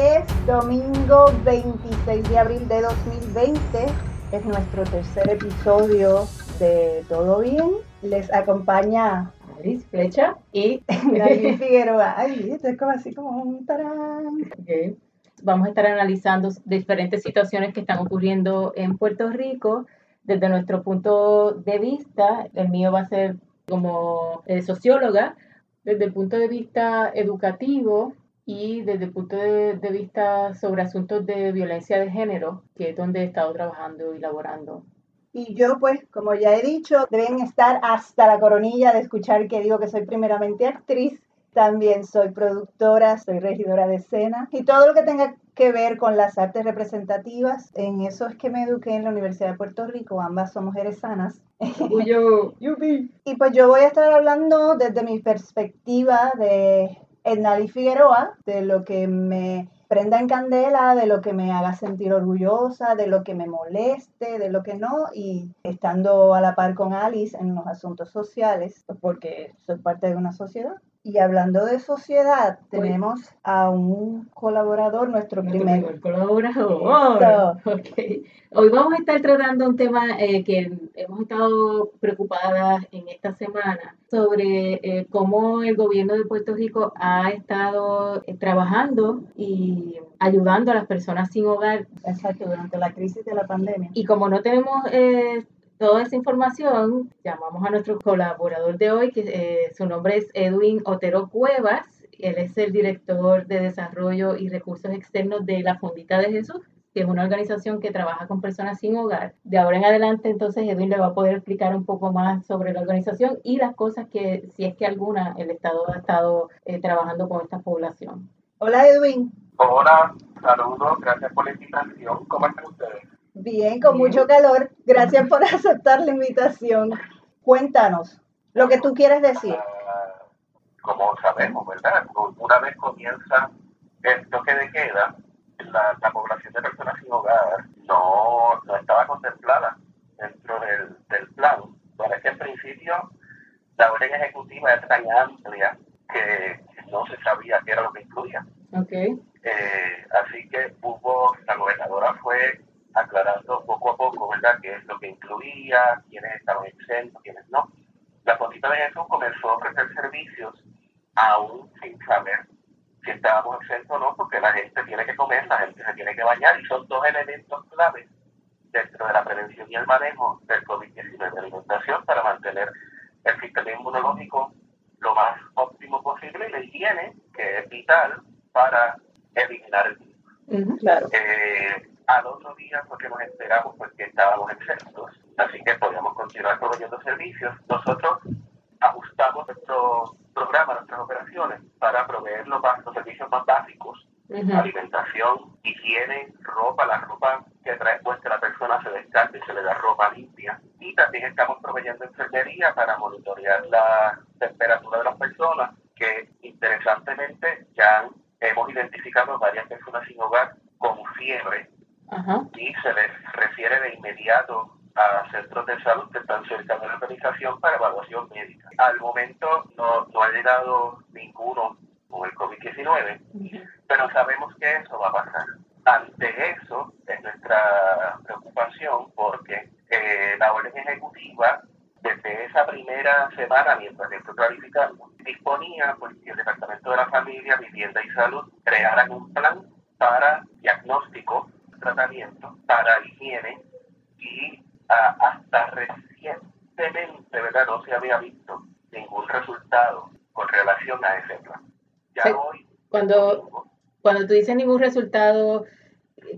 es domingo 26 de abril de 2020. Es nuestro tercer episodio de Todo Bien. Les acompaña Alice Flecha y David Figueroa. Ay, esto es como así como un tarán. Vamos a estar analizando diferentes situaciones que están ocurriendo en Puerto Rico desde nuestro punto de vista. El mío va a ser como eh, socióloga, desde el punto de vista educativo y desde el punto de, de vista sobre asuntos de violencia de género, que es donde he estado trabajando y laborando. Y yo, pues, como ya he dicho, deben estar hasta la coronilla de escuchar que digo que soy primeramente actriz. También soy productora, soy regidora de escena y todo lo que tenga que ver con las artes representativas. En eso es que me eduqué en la Universidad de Puerto Rico. Ambas somos sanas. Orgullo, yupi. Y pues yo voy a estar hablando desde mi perspectiva de Ednali Figueroa, de lo que me prenda en candela, de lo que me haga sentir orgullosa, de lo que me moleste, de lo que no, y estando a la par con Alice en los asuntos sociales, porque soy parte de una sociedad. Y hablando de sociedad, tenemos a un colaborador, nuestro primer primer colaborador. Ok. Hoy vamos a estar tratando un tema eh, que hemos estado preocupadas en esta semana sobre eh, cómo el gobierno de Puerto Rico ha estado eh, trabajando y ayudando a las personas sin hogar. Exacto, durante la crisis de la pandemia. Y como no tenemos eh, toda esa información, llamamos a nuestro colaborador de hoy, que eh, su nombre es Edwin Otero Cuevas. Él es el director de Desarrollo y Recursos Externos de la Fondita de Jesús, que es una organización que trabaja con personas sin hogar. De ahora en adelante, entonces, Edwin le va a poder explicar un poco más sobre la organización y las cosas que, si es que alguna, el Estado ha estado eh, trabajando con esta población. Hola Edwin. Hola, saludos, gracias por la invitación. ¿Cómo están ustedes? Bien, con mucho calor. Gracias por aceptar la invitación. Cuéntanos lo que tú quieres decir. Ah, como sabemos, ¿verdad? Una vez comienza el toque de queda, la, la población de personas sin hogar no, no estaba contemplada dentro del, del plan. Es que en principio la orden ejecutiva es tan amplia que no se sabía qué era lo que incluía. Ok. Eh, así que hubo, la gobernadora fue aclarando poco a poco, ¿verdad?, qué es lo que incluía, quiénes estaban exentos, quiénes no. La Fondita de Jesús comenzó a ofrecer servicios aún sin saber si estábamos exentos o no, porque la gente tiene que comer, la gente se tiene que bañar, y son dos elementos claves dentro de la prevención y el manejo del COVID-19 de alimentación para mantener el sistema inmunológico lo más óptimo posible y la higiene, que es vital para eliminar el virus. Ujú, claro. Eh, al otro día fue que nos enteramos pues, que estábamos exentos, así que podíamos continuar proveyendo servicios. Nosotros ajustamos nuestro programa, nuestras operaciones, para proveer los, los servicios más básicos, Ujú. alimentación, higiene, ropa, la ropa que trae puesta la persona se descarta y se le da ropa limpia. Y también estamos proveyendo enfermería para monitorear la temperatura de las personas, que interesantemente ya hemos identificado varias personas sin hogar con fiebre Ajá. y se les refiere de inmediato a centros de salud que están cerca de la organización para evaluación médica. Al momento no, no ha llegado ninguno con el COVID-19, pero sabemos que eso va a pasar. Ante eso es nuestra preocupación porque eh, la orden ejecutiva desde esa primera semana, mientras esto clarificando, disponía pues, que el Departamento de la Familia, Vivienda y Salud crearan un plan para diagnóstico, tratamiento, para higiene y ah, hasta recientemente, ¿verdad? No se había visto ningún resultado con relación a ese plan. Ya Sí. hoy, Cuando, tú dices ningún resultado,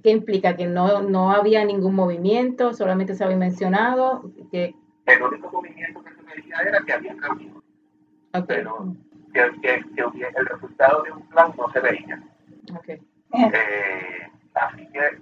¿qué implica? Que no, no había ningún movimiento, solamente se había mencionado. Que, el único movimiento que se veía era que había reunido, ok, pero que, que, que el resultado de un plan no se veía. ok. Eh, así que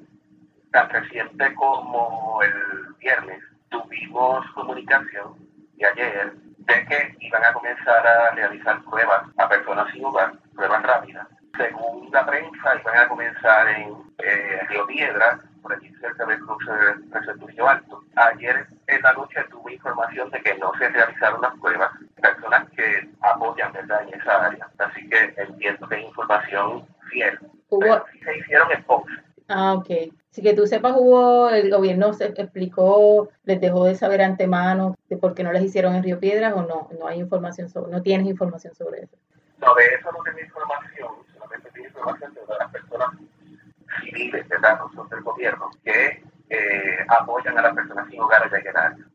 tan reciente como el viernes tuvimos comunicación y ayer de que iban a comenzar a realizar pruebas a personas sin hogar, pruebas rápidas. Según la prensa, iban a comenzar en eh, Río Piedra, por allí cerca del cruce de Receptorio Alto. Ayer en la noche tuve información de que no se realizaron las pruebas. Personas que apoyan ¿verdad? en esa área. Así que entiendo que es información fiel. Pero sí se hicieron en Ponce. ah, ok. Así que tú sepas, hubo, el gobierno se explicó, les dejó de saber antemano de por qué no les hicieron en Río Piedras o no, no hay información sobre, no tienes información sobre eso. No, de eso no tengo información, tengo información de las personas civiles, ¿verdad? No son del gobierno, que eh, apoyan a las personas sin hogar allá en el área.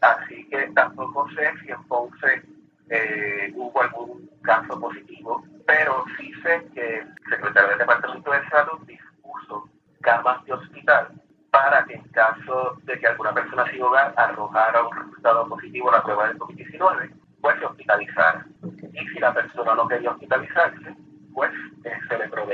Así que tampoco sé si en Ponce eh, hubo algún caso positivo, pero sí sé que el secretario del Departamento de Salud dispuso camas de hospital para que en caso de que alguna persona sin hogar arrojara un resultado positivo a la prueba del COVID-19, pues se hospitalizara. ok. Y si la persona no quería hospitalizarse, pues eh,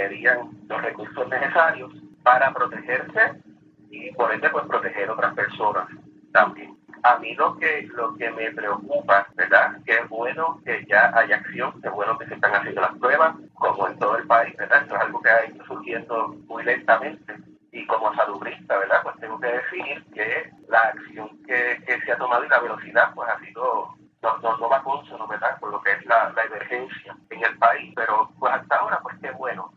proveerían los recursos necesarios para protegerse y por ende pues proteger otras personas también. A mí lo que lo que me preocupa, ¿verdad? Que es bueno que ya hay acción, que es bueno que se están haciendo las pruebas, como en todo el país, ¿verdad? Esto es algo que ha ido surgiendo muy lentamente. Y como salubrista, ¿verdad? Pues tengo que decir que la acción que, que se ha tomado y la velocidad, pues ha sido no, no, no va consono, ¿verdad? Con lo que es la, la emergencia en el país. Pero pues hasta ahora, pues qué bueno,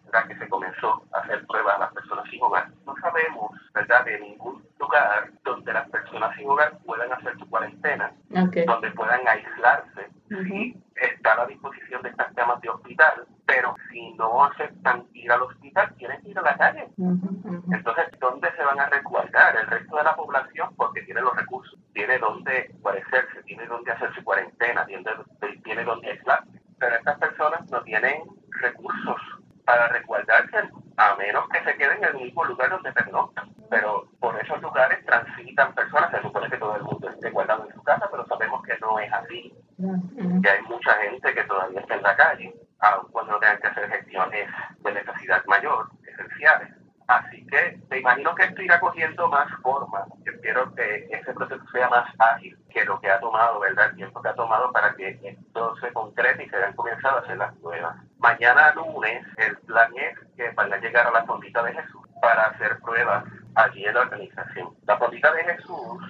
comenzó a las personas sin hogar. No sabemos, ¿verdad? De ningún lugar donde las personas sin hogar puedan hacer su cuarentena, donde puedan aislarse. Sí, está a la disposición de estas camas de hospital, pero si no aceptan ir al hospital, quieren ir a la calle. Ujú, ujú. Entonces, ¿dónde se van a resguardar? El resto de la población, porque tiene los recursos, tiene dónde guarecerse, tiene dónde hacer su cuarentena, tiene, tiene dónde aislarse. Pero estas personas no tienen recursos para resguardarse, a menos que se queden en el mismo lugar donde pernoctan. Pero por esos lugares transitan personas, se supone que todo el mundo esté guardado en su casa, pero sabemos que no es así, Ujú. que hay mucha gente que todavía está en la calle, aun cuando tengan que hacer gestiones de necesidad mayor, esenciales. Así que me imagino que esto irá cogiendo más forma. Espero que ese proceso sea más ágil que lo que ha tomado, ¿verdad? El tiempo que ha tomado para que esto se concrete y se hayan comenzado a hacer las pruebas. Mañana lunes, el plan es que van a llegar a la fondita de Jesús para hacer pruebas allí en la organización. La fondita de Jesús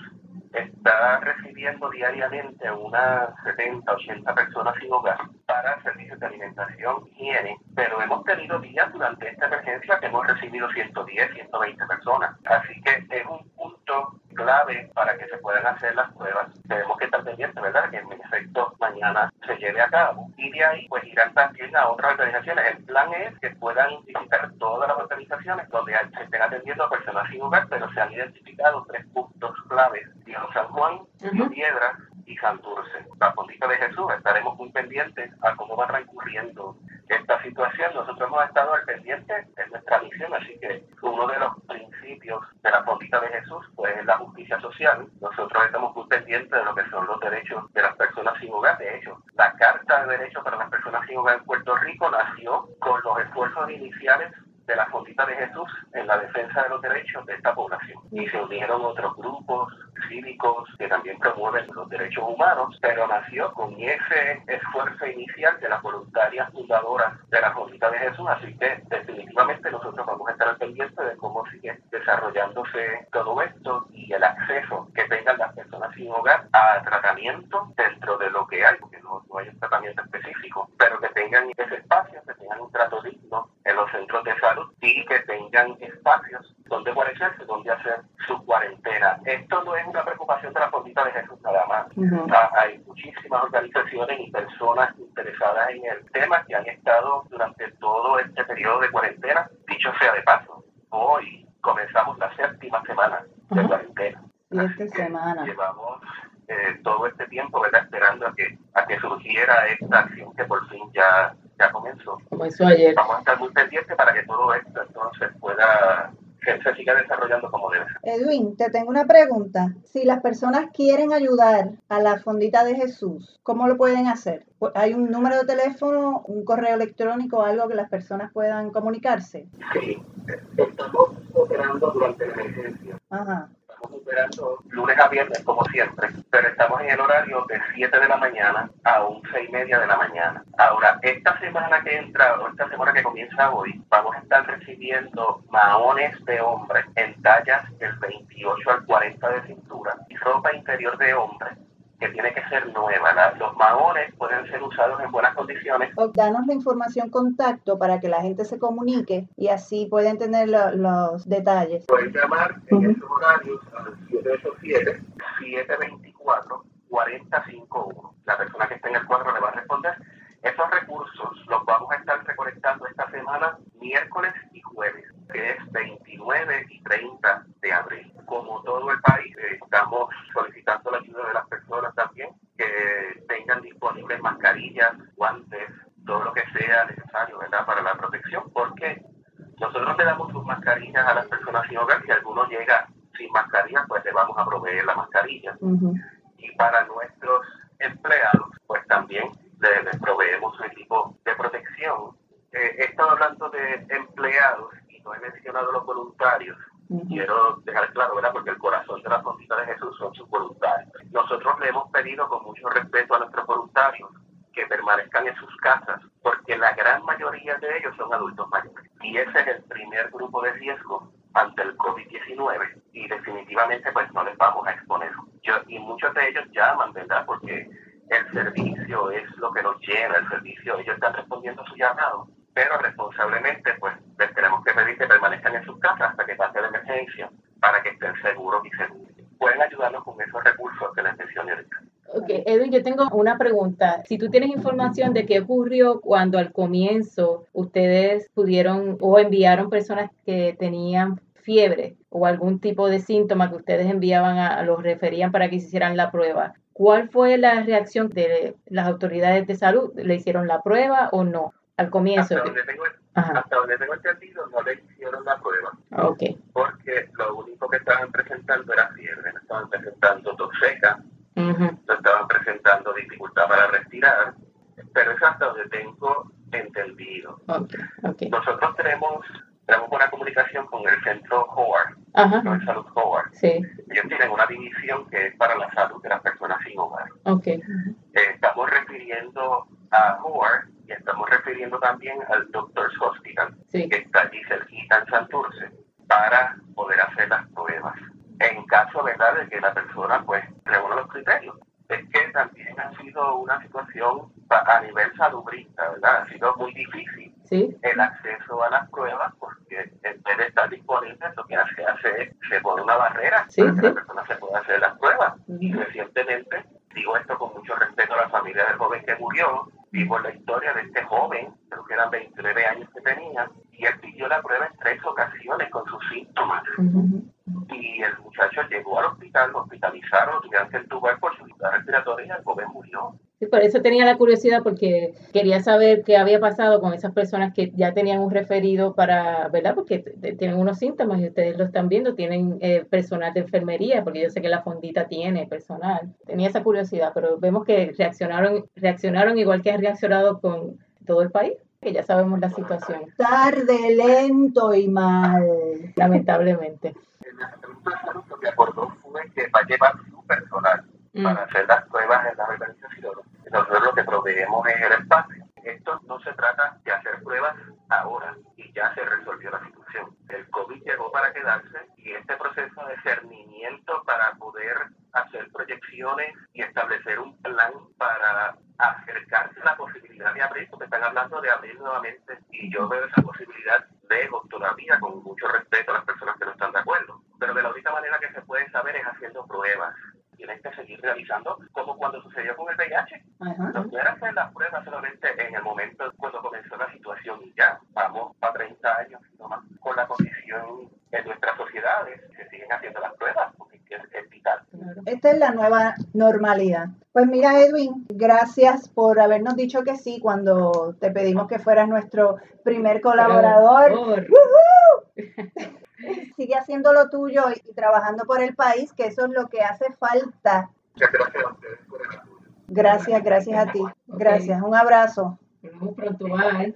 está recibiendo diariamente unas 70, 80 personas sin hogar para servicios de alimentación, higiene, pero hemos tenido días durante esta emergencia que hemos recibido 110, 120 personas. Así que es un punto clave para que se puedan hacer las pruebas. Tenemos que estar pendientes, ¿verdad? Que en efecto mañana se lleve a cabo. Y de ahí pues irán también a otras organizaciones. El plan es que puedan visitar todas las organizaciones donde se estén atendiendo a personas sin hogar, pero se han identificado tres puntos claves. Río San Juan, Río Ujú. Piedras y Santurce. La Fondita de Jesús, estaremos muy pendientes a cómo va transcurriendo esta situación. Nosotros hemos estado al pendiente, es nuestra misión, así que uno de los principios de la Fondita de Jesús pues es la justicia social. Nosotros estamos muy pendientes de lo que son los derechos de las personas sin hogar. De hecho, la Carta de Derechos para las Personas sin Hogar en Puerto Rico nació con los esfuerzos iniciales de la Fondita de Jesús en la defensa de los derechos de esta población. Y se unieron otros grupos cívicos que también promueven los derechos humanos, pero nació con ese esfuerzo inicial de las voluntarias fundadoras de la Fondita de Jesús, así que definitivamente nosotros vamos a estar al pendiente de cómo sigue desarrollándose todo esto y el acceso que tengan las personas sin hogar a tratamiento dentro de lo que hay, porque no, no hay un tratamiento específico, pero que tengan ese espacio, que tengan un trato digno en los centros de salud y que tengan espacios donde guarecerse, donde hacer su cuarentena. Esto no es una preocupación de la Fondita de Jesús nada más. Ujú. Ah, Hay muchísimas organizaciones y personas interesadas en el tema que han estado durante todo este periodo de cuarentena. Dicho sea de paso, hoy comenzamos la séptima semana de Ajá. cuarentena. Siete Así que semanas. Llevamos eh, todo este tiempo ¿verdad? esperando a que, a que surgiera esta acción que por fin ya, ya comenzó. Como hizo ayer. Vamos a estar muy pendientes para que todo esto entonces pueda que se siga desarrollando como debe ser. Edwin, te tengo una pregunta. Si las personas quieren ayudar a la fondita de Jesús, ¿cómo lo pueden hacer? Pu- ¿Hay un número de teléfono, un correo electrónico, algo que las personas puedan comunicarse? Sí, estamos operando durante la emergencia. Ajá. Lunes a viernes, como siempre, pero estamos en el horario de 7 de la mañana a 11 y media de la mañana. Ahora, esta semana que entra, o esta semana que comienza hoy, vamos a estar recibiendo maones de hombres en tallas del 28 al 40 de cintura y ropa interior de hombre que tiene que ser nueva. los maones pueden ser usados en buenas condiciones. Danos la información contacto para que la gente se comunique y así pueden tener los detalles. Pueden llamar en esos horarios al 787-724-4051. La persona que está en el cuadro le va a responder. Esos recursos los vamos a estar recolectando esta semana, miércoles y jueves, que es 29 y 30 de abril. Como todo el país, eh, estamos solicitando la ayuda de las personas también que tengan disponibles mascarillas, guantes, todo lo que sea necesario ¿verdad? para la protección, porque nosotros le damos sus mascarillas a las personas sin hogar. Si alguno llega sin mascarilla, pues le vamos a proveer la mascarilla. Y para nuestros empleados, pues también les, proveemos un equipo de protección. Eh, he estado hablando de empleados y no he mencionado los voluntarios. Quiero dejar claro, ¿verdad? Porque el corazón de la fondita de Jesús son sus voluntarios. Nosotros le hemos pedido con mucho respeto a nuestros voluntarios que permanezcan en sus casas, porque la gran mayoría de ellos son adultos mayores. Y ese es el primer grupo de riesgo ante el COVID-19 y definitivamente pues no les vamos a exponer. Yo, y muchos de ellos llaman, ¿verdad? Porque el servicio es lo que nos llena, el servicio, ellos están respondiendo a su llamado, pero responsablemente pues les tenemos que pedir que permanezcan en sus casas hasta que pase la emergencia para que estén seguros y seguros. Pueden ayudarnos con esos recursos que les mencioné ahorita. Ok, Edwin, yo tengo una pregunta. Si tú tienes información de qué ocurrió cuando al comienzo ustedes pudieron o enviaron personas que tenían fiebre o algún tipo de síntoma que ustedes enviaban a, los referían para que se hicieran la prueba. ¿Cuál fue la reacción de las autoridades de salud? ¿Le hicieron la prueba o no? Al comienzo. Hasta donde tengo, hasta donde tengo entendido, no le hicieron la prueba. Ah, okay. Porque lo único que estaban presentando era fiebre, no estaban presentando tos seca, no estaban presentando dificultad para respirar, pero es hasta donde tengo entendido. Okay. Nosotros tenemos tenemos buena comunicación con el centro Howard, el Salud Howard. Sí. Ellos tienen una división que es para la salud de las personas sin hogar. Okay. Eh, estamos refiriendo a Howard estamos refiriendo también al Doctor's Hospital, que está allí cerquita en Santurce, para poder hacer las pruebas. En caso, ¿verdad?, de que la persona, pues, reúna los criterios. Es que también ha sido una situación a nivel salubrista, ¿verdad? Ha sido muy difícil el acceso a las pruebas porque en vez de estar disponible, lo que hace, hace es se pone una barrera para que la persona se pueda hacer las pruebas. Y recientemente, digo esto con mucho respeto a la familia del joven que vivo la historia de este joven, creo que eran 29 años que tenía, y él pidió la prueba en tres ocasiones con sus síntomas. Y el muchacho llegó al hospital, lo hospitalizaron, tuvieron que entubar por su respiratoria y el joven murió. Sí, por eso tenía la curiosidad porque quería saber qué había pasado con esas personas que ya tenían un referido para, ¿verdad? Porque tienen unos síntomas y ustedes lo están viendo, tienen eh, personal de enfermería, porque yo sé que la fondita tiene personal. Tenía esa curiosidad, pero vemos que reaccionaron, reaccionaron igual que ha reaccionado con todo el país, que ya sabemos la situación. Tarde, lento y mal. Lamentablemente. Lo que acordó fue que va a llevar su personal Mm. para hacer las pruebas en la lo que proveemos es el espacio. Esto no se trata de hacer pruebas ahora y ya se resolvió la situación. El COVID llegó para quedarse y este proceso de cernimiento para poder hacer proyecciones y establecer un plan para acercarse a la posibilidad de abrir, porque están hablando de abrir nuevamente y yo veo esa posibilidad lejos todavía, con mucho respeto a las personas que no están de acuerdo. Pero de la única manera que se puede saber es haciendo pruebas tienen que seguir realizando, como cuando sucedió con el VIH. No quieren hacer las pruebas solamente en el momento cuando comenzó la situación y ya, vamos a 30 años más con la condición en nuestras sociedades, se siguen haciendo las pruebas porque es, vital. Esta es la nueva normalidad. Pues mira, Edwin, gracias por habernos dicho que sí cuando te pedimos que fueras nuestro primer colaborador. sigue haciendo lo tuyo y trabajando por el país, que eso es lo que hace falta. Muchas gracias a ustedes por el Gracias, gracias a ti. Gracias, un abrazo. Nos pronto, bye.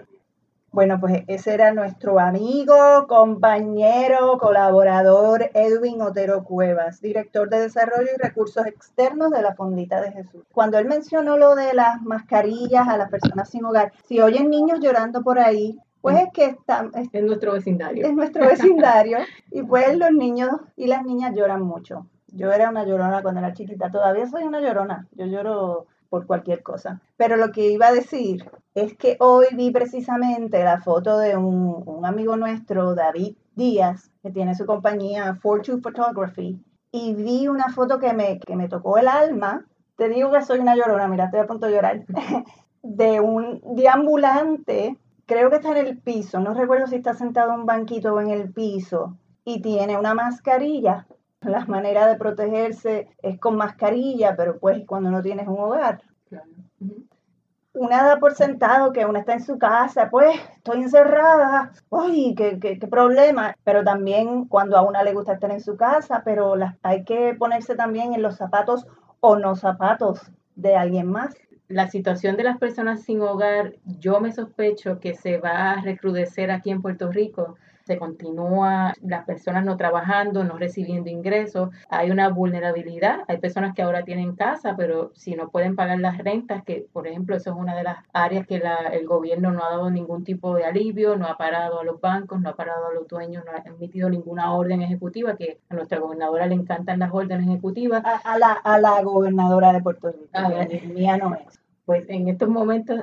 Bueno, pues ese era nuestro amigo, compañero, colaborador Edwin Otero Cuevas, director de Desarrollo y Recursos Externos de la Fondita de Jesús. Cuando él mencionó lo de las mascarillas a las personas sin hogar, si oyen niños llorando por ahí, pues es que está, es, nuestro vecindario. Es nuestro vecindario y pues los niños y las niñas lloran mucho. Yo era una llorona cuando era chiquita, todavía soy una llorona. Yo lloro por cualquier cosa. Pero lo que iba a decir es que hoy vi precisamente la foto de un, amigo nuestro, David Díaz, que tiene su compañía Fortune Photography, y vi una foto que me, que me tocó el alma. Te digo que soy una llorona, mira, estoy a punto de llorar. de un deambulante, creo que está en el piso, no recuerdo si está sentado en un banquito o en el piso, y tiene una mascarilla. La manera de protegerse es con mascarilla, pero pues cuando no tienes un hogar. Una da por sentado que una está en su casa, pues estoy encerrada, uy, qué, qué, qué problema. Pero también cuando a una le gusta estar en su casa, pero hay que ponerse también en los zapatos o no zapatos de alguien más la situación de las personas sin hogar, yo me sospecho que se va a recrudecer aquí en Puerto Rico se continúa las personas no trabajando, no recibiendo ingresos, hay una vulnerabilidad, hay personas que ahora tienen casa, pero si no pueden pagar las rentas, que por ejemplo eso es una de las áreas que el gobierno no ha dado ningún tipo de alivio, no ha parado a los bancos, no ha parado a los dueños, no ha emitido ninguna orden ejecutiva, que a nuestra gobernadora le encantan las órdenes ejecutivas. A, la, a la gobernadora de Puerto Rico, a mía no es. Pues en estos momentos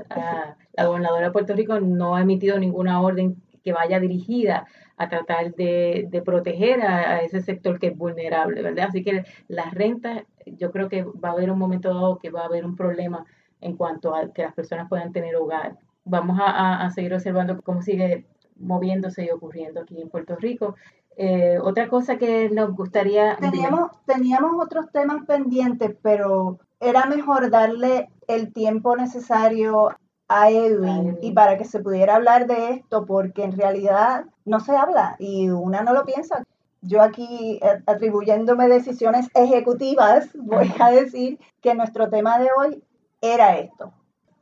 la gobernadora de Puerto Rico no ha emitido ninguna orden que vaya dirigida a tratar de, proteger a, ese sector que es vulnerable, ¿verdad? Así que las rentas, yo creo que va a haber un momento dado que va a haber un problema en cuanto a que las personas puedan tener hogar. Vamos a, seguir observando cómo sigue moviéndose y ocurriendo aquí en Puerto Rico. Eh, otra cosa que nos gustaría... Teníamos, teníamos otros temas pendientes, pero era mejor darle el tiempo necesario a Edwin y para que se pudiera hablar de esto, porque en realidad no se habla y una no lo piensa. Yo aquí eh, atribuyéndome decisiones ejecutivas, voy a decir que nuestro tema de hoy era esto.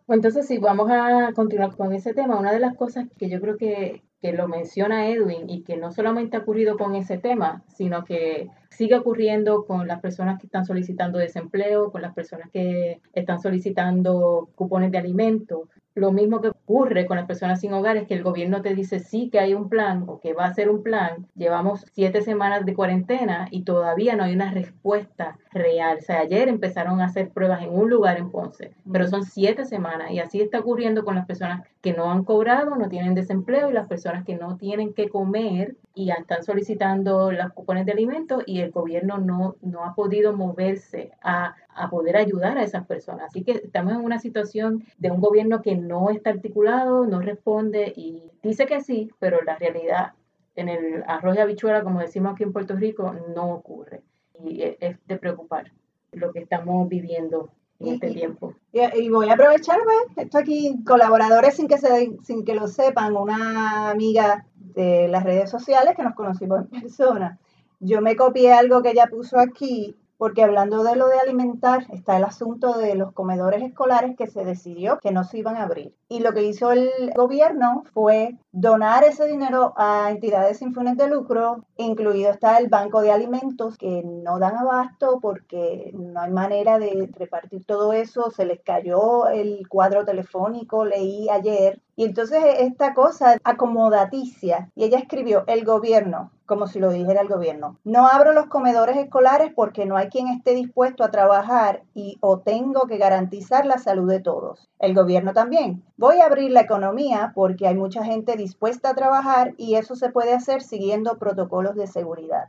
Entonces, si vamos a continuar con ese tema, una de las cosas que yo creo que, que lo menciona Edwin y que no solamente ha ocurrido con ese tema, sino que sigue ocurriendo con las personas que están solicitando desempleo, con las personas que están solicitando cupones de alimentos, lo mismo que ocurre con las personas sin hogar es que el gobierno te dice sí que hay un plan o que va a ser un plan. Llevamos siete semanas de cuarentena y todavía no hay una respuesta real. O sea, ayer empezaron a hacer pruebas en un lugar en Ponce, pero son siete semanas y así está ocurriendo con las personas que no han cobrado, no tienen desempleo y las personas que no tienen que comer y están solicitando las cupones de alimentos y el gobierno no, no ha podido moverse a, a poder ayudar a esas personas. Así que estamos en una situación de un gobierno que no está articulado, no responde y dice que sí, pero la realidad en el arroz y habichuela, como decimos aquí en Puerto Rico, no ocurre. Y es de preocupar lo que estamos viviendo en este tiempo. Y, voy a aprovechar, esto aquí, colaboradores sin que, se, sin que lo sepan, una amiga de las redes sociales que nos conocimos en persona. Yo me copié algo que ella puso aquí porque hablando de lo de alimentar, está el asunto de los comedores escolares que se decidió que no se iban a abrir. Y lo que hizo el gobierno fue donar ese dinero a entidades sin fines de lucro, incluido está el Banco de Alimentos, que no dan abasto porque no hay manera de repartir todo eso, se les cayó el cuadro telefónico, leí ayer. Y entonces esta cosa acomodaticia, y ella escribió, el gobierno como si lo dijera el gobierno. No abro los comedores escolares porque no hay quien esté dispuesto a trabajar y o tengo que garantizar la salud de todos. El gobierno también. Voy a abrir la economía porque hay mucha gente dispuesta a trabajar y eso se puede hacer siguiendo protocolos de seguridad.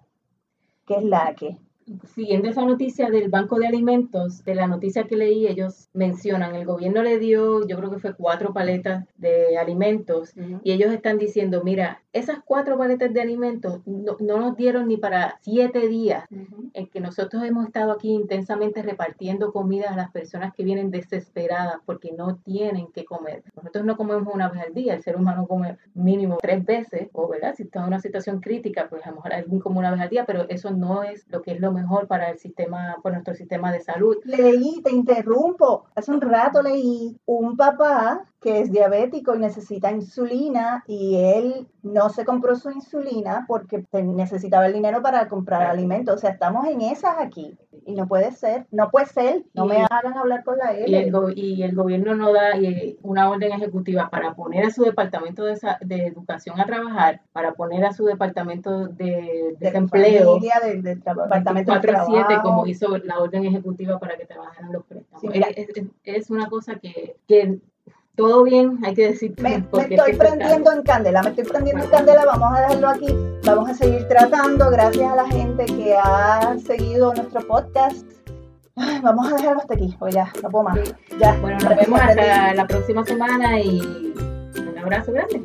¿Qué es la que? Siguiendo esa noticia del Banco de Alimentos, de la noticia que leí, ellos mencionan, el gobierno le dio, yo creo que fue cuatro paletas de alimentos y ellos están diciendo, mira, esas cuatro paletas de alimentos no, nos dieron ni para siete días en que nosotros hemos estado aquí intensamente repartiendo comida a las personas que vienen desesperadas porque no tienen que comer. Nosotros no comemos una vez al día, el ser humano come mínimo tres veces, o verdad, si está en una situación crítica, pues a lo mejor alguien come una vez al día, pero eso no es lo que es lo mejor para el sistema, para nuestro sistema de salud. Leí, te interrumpo, hace un rato leí un papá que es diabético y necesita insulina y él no se compró su insulina porque necesitaba el dinero para comprar alimentos. O sea, estamos en esas aquí. Y no puede ser, no puede ser, no Y- me hagan hablar con la y el, L. go- y el gobierno no da eh, una orden ejecutiva para poner a su departamento de, de educación a trabajar, para poner a su departamento de De desempleo tra- departamento de 24/7 trabajo. como hizo la orden ejecutiva para que trabajaran los préstamos. Sí, es, es- es una cosa que, que todo bien, hay que decir. Me, me estoy prendiendo en candela, me estoy prendiendo en candela, vamos a dejarlo aquí, vamos a seguir tratando, gracias a la gente que ha seguido nuestro podcast. Ay, vamos a dejarlo hasta aquí, o ya, no puedo más. Ya, Bueno, nos vemos hasta la próxima semana y un abrazo grande.